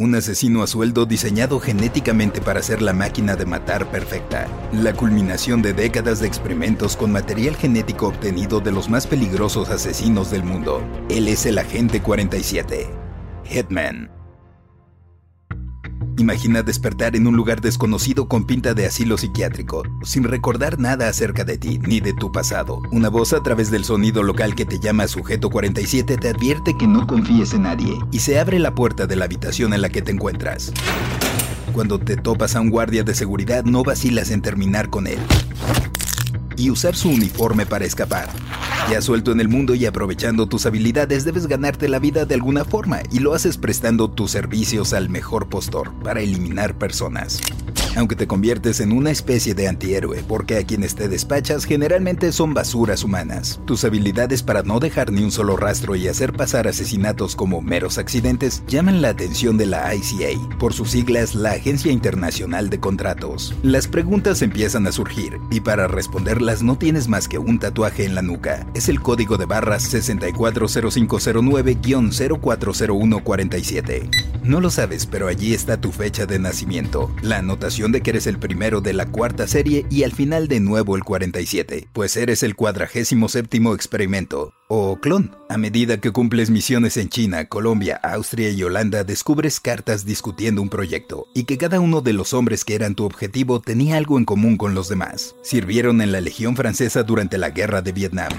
Un asesino a sueldo diseñado genéticamente para ser la máquina de matar perfecta. La culminación de décadas de experimentos con material genético obtenido de los más peligrosos asesinos del mundo. Él es el Agente 47. Hitman. Imagina despertar en un lugar desconocido con pinta de asilo psiquiátrico, sin recordar nada acerca de ti ni de tu pasado. Una voz a través del sonido local que te llama Sujeto 47 te advierte que no confíes en nadie y se abre la puerta de la habitación en la que te encuentras. Cuando te topas a un guardia de seguridad no vacilas en terminar con él y usar su uniforme para escapar. Ya suelto en el mundo y aprovechando tus habilidades debes ganarte la vida de alguna forma y lo haces prestando tus servicios al mejor postor para eliminar personas aunque te conviertes en una especie de antihéroe, porque a quienes te despachas generalmente son basuras humanas. Tus habilidades para no dejar ni un solo rastro y hacer pasar asesinatos como meros accidentes llaman la atención de la ICA, por sus siglas la Agencia Internacional de Contratos. Las preguntas empiezan a surgir, y para responderlas no tienes más que un tatuaje en la nuca. Es el código de barras 640509-040147. No lo sabes, pero allí está tu fecha de nacimiento, la anotación de que eres el primero de la cuarta serie y al final de nuevo el 47, pues eres el cuadragésimo séptimo experimento, o clon. A medida que cumples misiones en China, Colombia, Austria y Holanda, descubres cartas discutiendo un proyecto, y que cada uno de los hombres que eran tu objetivo tenía algo en común con los demás. Sirvieron en la Legión Francesa durante la Guerra de Vietnam.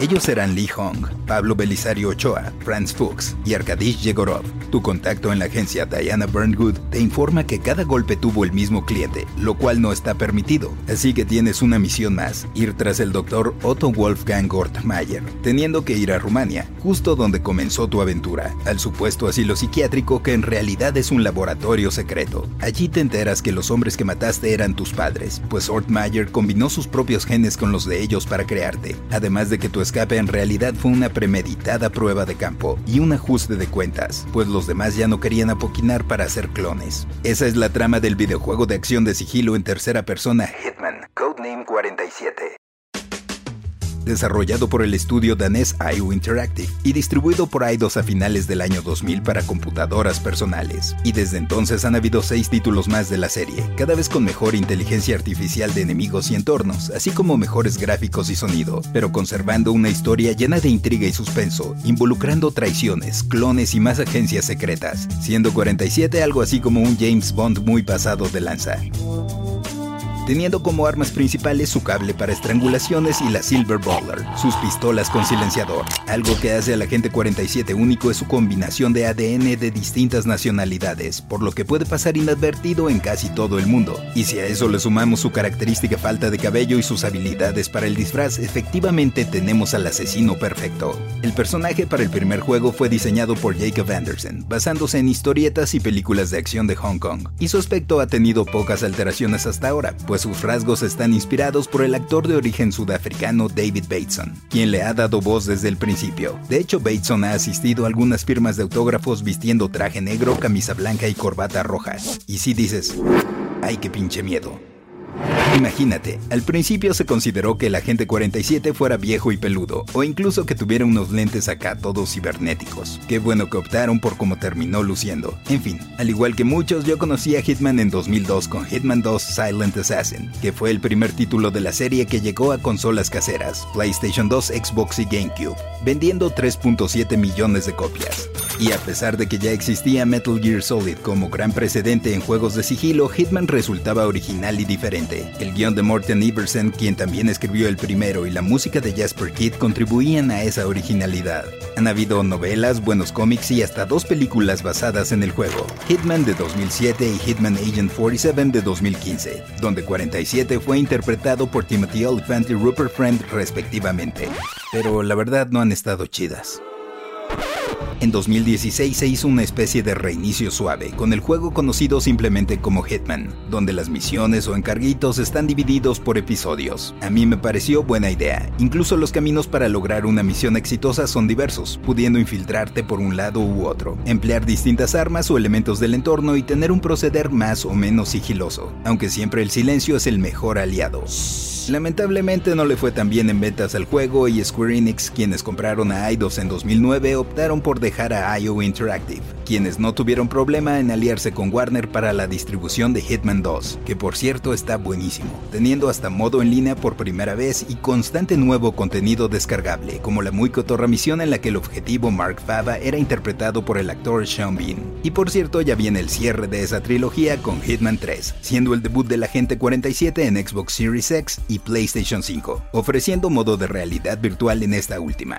Ellos eran Lee Hong, Pablo Belisario Ochoa, Franz Fuchs y Arkadish Yegorov. Tu contacto en la agencia Diana Burnwood te informa que cada golpe tuvo el mismo cliente, lo cual no está permitido. Así que tienes una misión más, ir tras el doctor Otto Wolfgang Gortmayer, teniendo que ir a Rumania, justo donde comenzó tu aventura, al supuesto asilo psiquiátrico que en realidad es un laboratorio secreto. Allí te enteras que los hombres que mataste eran tus padres, pues Ortmayer combinó sus propios genes con los de ellos para crearte, además de que tu escape en realidad fue una premeditada prueba de campo y un ajuste de cuentas, pues los demás ya no querían apoquinar para hacer clones. Esa es la trama del videojuego de acción de sigilo en tercera persona Hitman, Codename 47 desarrollado por el estudio danés IO Interactive y distribuido por Eidos a finales del año 2000 para computadoras personales. Y desde entonces han habido seis títulos más de la serie, cada vez con mejor inteligencia artificial de enemigos y entornos, así como mejores gráficos y sonido, pero conservando una historia llena de intriga y suspenso, involucrando traiciones, clones y más agencias secretas, siendo 47 algo así como un James Bond muy pasado de lanza teniendo como armas principales su cable para estrangulaciones y la Silver Bowler, sus pistolas con silenciador. Algo que hace al agente 47 único es su combinación de ADN de distintas nacionalidades, por lo que puede pasar inadvertido en casi todo el mundo. Y si a eso le sumamos su característica falta de cabello y sus habilidades para el disfraz, efectivamente tenemos al asesino perfecto. El personaje para el primer juego fue diseñado por Jacob Anderson, basándose en historietas y películas de acción de Hong Kong, y su aspecto ha tenido pocas alteraciones hasta ahora, pues sus rasgos están inspirados por el actor de origen sudafricano David Bateson, quien le ha dado voz desde el principio. De hecho, Bateson ha asistido a algunas firmas de autógrafos vistiendo traje negro, camisa blanca y corbata roja. Y si dices, ¡ay qué pinche miedo! Imagínate, al principio se consideró que el agente 47 fuera viejo y peludo, o incluso que tuviera unos lentes acá todos cibernéticos. Qué bueno que optaron por cómo terminó luciendo. En fin, al igual que muchos, yo conocí a Hitman en 2002 con Hitman 2 Silent Assassin, que fue el primer título de la serie que llegó a consolas caseras, PlayStation 2, Xbox y GameCube, vendiendo 3.7 millones de copias. Y a pesar de que ya existía Metal Gear Solid como gran precedente en juegos de sigilo, Hitman resultaba original y diferente. Guion de Morten Iversen, quien también escribió el primero, y la música de Jasper Kidd contribuían a esa originalidad. Han habido novelas, buenos cómics y hasta dos películas basadas en el juego, Hitman de 2007 y Hitman Agent 47 de 2015, donde 47 fue interpretado por Timothy Olyphant y Rupert Friend respectivamente. Pero la verdad no han estado chidas. En 2016 se hizo una especie de reinicio suave, con el juego conocido simplemente como Hitman, donde las misiones o encarguitos están divididos por episodios. A mí me pareció buena idea, incluso los caminos para lograr una misión exitosa son diversos, pudiendo infiltrarte por un lado u otro, emplear distintas armas o elementos del entorno y tener un proceder más o menos sigiloso, aunque siempre el silencio es el mejor aliado. Lamentablemente no le fue tan bien en ventas al juego y Square Enix, quienes compraron a Eidos en 2009, optaron por dejar a IO Interactive, quienes no tuvieron problema en aliarse con Warner para la distribución de Hitman 2, que por cierto está buenísimo, teniendo hasta modo en línea por primera vez y constante nuevo contenido descargable, como la muy cotorra misión en la que el objetivo Mark Fava era interpretado por el actor Sean Bean. Y por cierto ya viene el cierre de esa trilogía con Hitman 3, siendo el debut del Agente 47 en Xbox Series X y PlayStation 5, ofreciendo modo de realidad virtual en esta última.